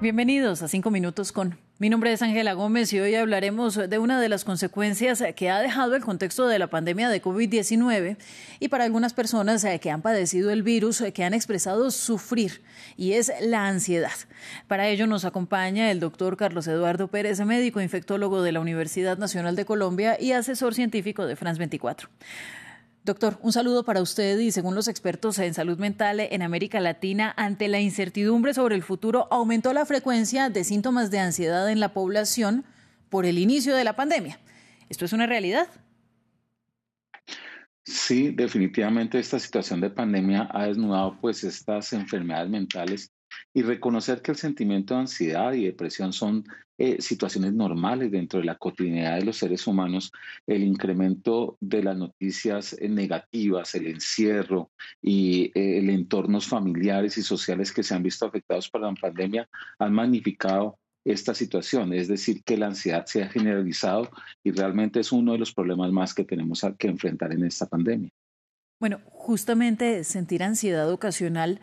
Bienvenidos a Cinco Minutos con. Mi nombre es Ángela Gómez y hoy hablaremos de una de las consecuencias que ha dejado el contexto de la pandemia de COVID-19 y para algunas personas que han padecido el virus, que han expresado sufrir, y es la ansiedad. Para ello nos acompaña el doctor Carlos Eduardo Pérez, médico infectólogo de la Universidad Nacional de Colombia y asesor científico de France 24. Doctor, un saludo para usted y según los expertos en salud mental en América Latina, ante la incertidumbre sobre el futuro, aumentó la frecuencia de síntomas de ansiedad en la población por el inicio de la pandemia. ¿Esto es una realidad? Sí, definitivamente esta situación de pandemia ha desnudado pues estas enfermedades mentales y reconocer que el sentimiento de ansiedad y depresión son eh, situaciones normales dentro de la cotidianidad de los seres humanos, el incremento de las noticias eh, negativas, el encierro y eh, el entornos familiares y sociales que se han visto afectados por la pandemia han magnificado esta situación, es decir, que la ansiedad se ha generalizado y realmente es uno de los problemas más que tenemos que enfrentar en esta pandemia. Bueno, justamente sentir ansiedad ocasional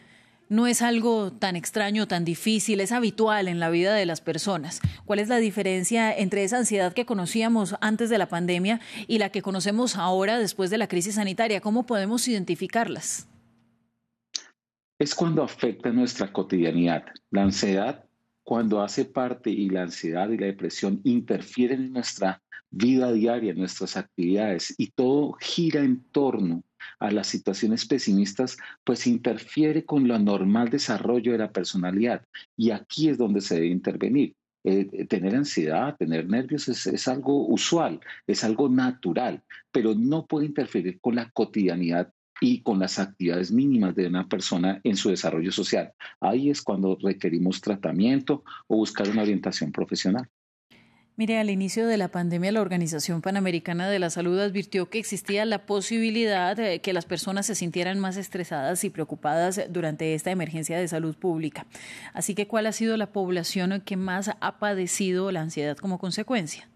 no es algo tan extraño, tan difícil, es habitual en la vida de las personas. ¿Cuál es la diferencia entre esa ansiedad que conocíamos antes de la pandemia y la que conocemos ahora después de la crisis sanitaria? ¿Cómo podemos identificarlas? Es cuando afecta nuestra cotidianidad. La ansiedad, cuando hace parte y la ansiedad y la depresión interfieren en nuestra vida diaria, en nuestras actividades y todo gira en torno a las situaciones pesimistas, pues interfiere con lo normal desarrollo de la personalidad. Y aquí es donde se debe intervenir. Eh, eh, tener ansiedad, tener nervios es, es, algo usual, es algo natural, pero no puede interferir con la cotidianidad y con las actividades mínimas de una persona en su desarrollo social. Ahí es cuando requerimos tratamiento o buscar una orientación profesional. Mire, al inicio de la pandemia, la Organización Panamericana de la Salud advirtió que existía la posibilidad de que las personas se sintieran más estresadas y preocupadas durante esta emergencia de salud pública. Así que, ¿cuál ha sido la población que más ha padecido la ansiedad como consecuencia?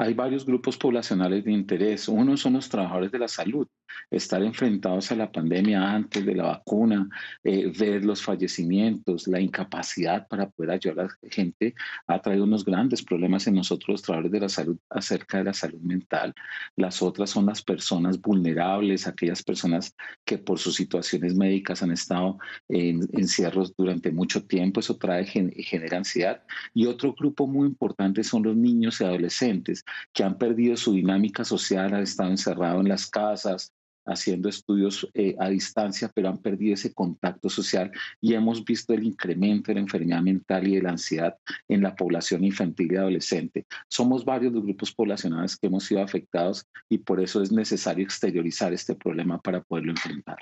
Hay varios grupos poblacionales de interés. Uno son los trabajadores de la salud, estar enfrentados a la pandemia antes de la vacuna, eh, ver los fallecimientos, la incapacidad para poder ayudar a la gente, ha traído unos grandes problemas en nosotros los trabajadores de la salud acerca de la salud mental. Las otras son las personas vulnerables, aquellas personas que por sus situaciones médicas han estado en encierros durante mucho tiempo, eso trae, genera ansiedad. Y otro grupo muy importante son los niños y adolescentes que han perdido su dinámica social, han estado encerrados en las casas, haciendo estudios eh, a distancia, pero han perdido ese contacto social y hemos visto el incremento de la enfermedad mental y de la ansiedad en la población infantil y adolescente. Somos varios los grupos poblacionales que hemos sido afectados y por eso es necesario exteriorizar este problema para poderlo enfrentar.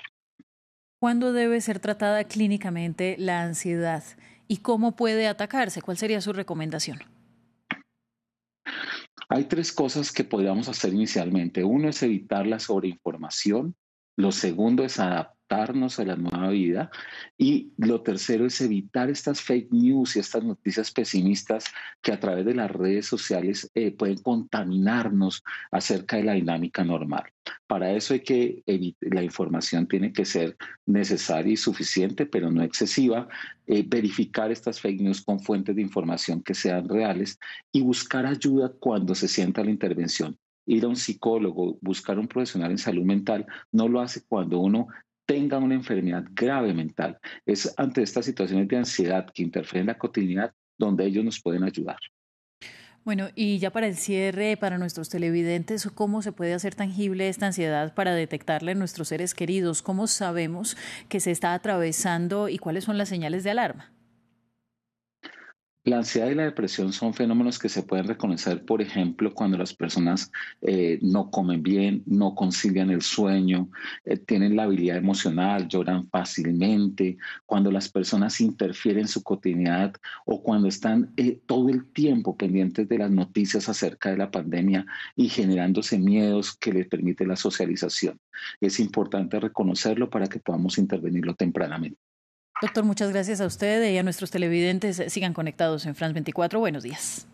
¿Cuándo debe ser tratada clínicamente la ansiedad y cómo puede atacarse? ¿Cuál sería su recomendación? Hay tres cosas que podríamos hacer inicialmente. Uno es evitar la sobreinformación. Lo segundo es adaptarnos a la nueva vida. Y lo tercero es evitar estas fake news y estas noticias pesimistas que a través de las redes sociales eh, pueden contaminarnos acerca de la dinámica normal. Para eso hay que la información tiene que ser necesaria y suficiente, pero no excesiva. Eh, verificar estas fake news con fuentes de información que sean reales y buscar ayuda cuando se sienta la intervención. Ir a un psicólogo, buscar un profesional en salud mental, no lo hace cuando uno tenga una enfermedad grave mental. Es ante estas situaciones de ansiedad que interfieren en la cotidianidad donde ellos nos pueden ayudar. Bueno, y ya para el cierre, para nuestros televidentes, ¿cómo se puede hacer tangible esta ansiedad para detectarla en nuestros seres queridos? ¿Cómo sabemos que se está atravesando y cuáles son las señales de alarma? La ansiedad y la depresión son fenómenos que se pueden reconocer, por ejemplo, cuando las personas eh, no comen bien, no concilian el sueño, eh, tienen la habilidad emocional, lloran fácilmente, cuando las personas interfieren en su cotidianidad o cuando están eh, todo el tiempo pendientes de las noticias acerca de la pandemia y generándose miedos que les permite la socialización. Es importante reconocerlo para que podamos intervenirlo tempranamente. Doctor, muchas gracias a usted y a nuestros televidentes. Sigan conectados en France 24. Buenos días.